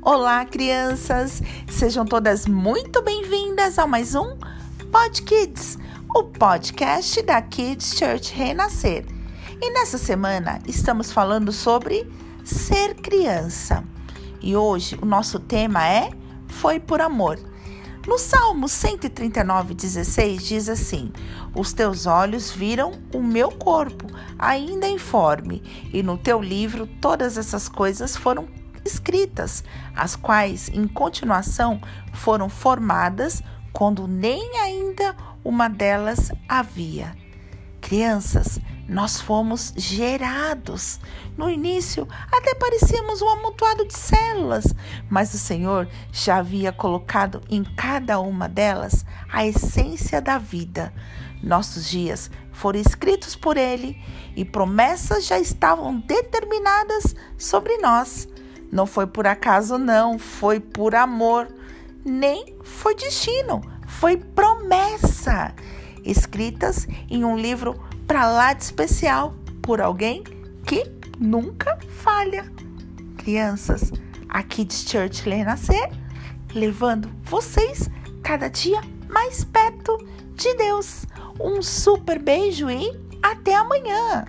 Olá, crianças! Sejam todas muito bem-vindas a mais um Pod Kids, o podcast da Kids Church Renascer. E nessa semana estamos falando sobre ser criança. E hoje o nosso tema é Foi por Amor. No Salmo 139, 16 diz assim: Os teus olhos viram o meu corpo, ainda informe, e no teu livro todas essas coisas foram escritas, as quais, em continuação, foram formadas quando nem ainda uma delas havia. Crianças, nós fomos gerados. No início, até parecíamos um amontoado de células, mas o Senhor já havia colocado em cada uma delas a essência da vida. Nossos dias foram escritos por Ele e promessas já estavam determinadas sobre nós. Não foi por acaso, não, foi por amor. Nem foi destino, foi promessa. Escritas em um livro para lá de especial por alguém que nunca falha. Crianças, aqui de Church Renascer, levando vocês cada dia mais perto de Deus. Um super beijo e até amanhã!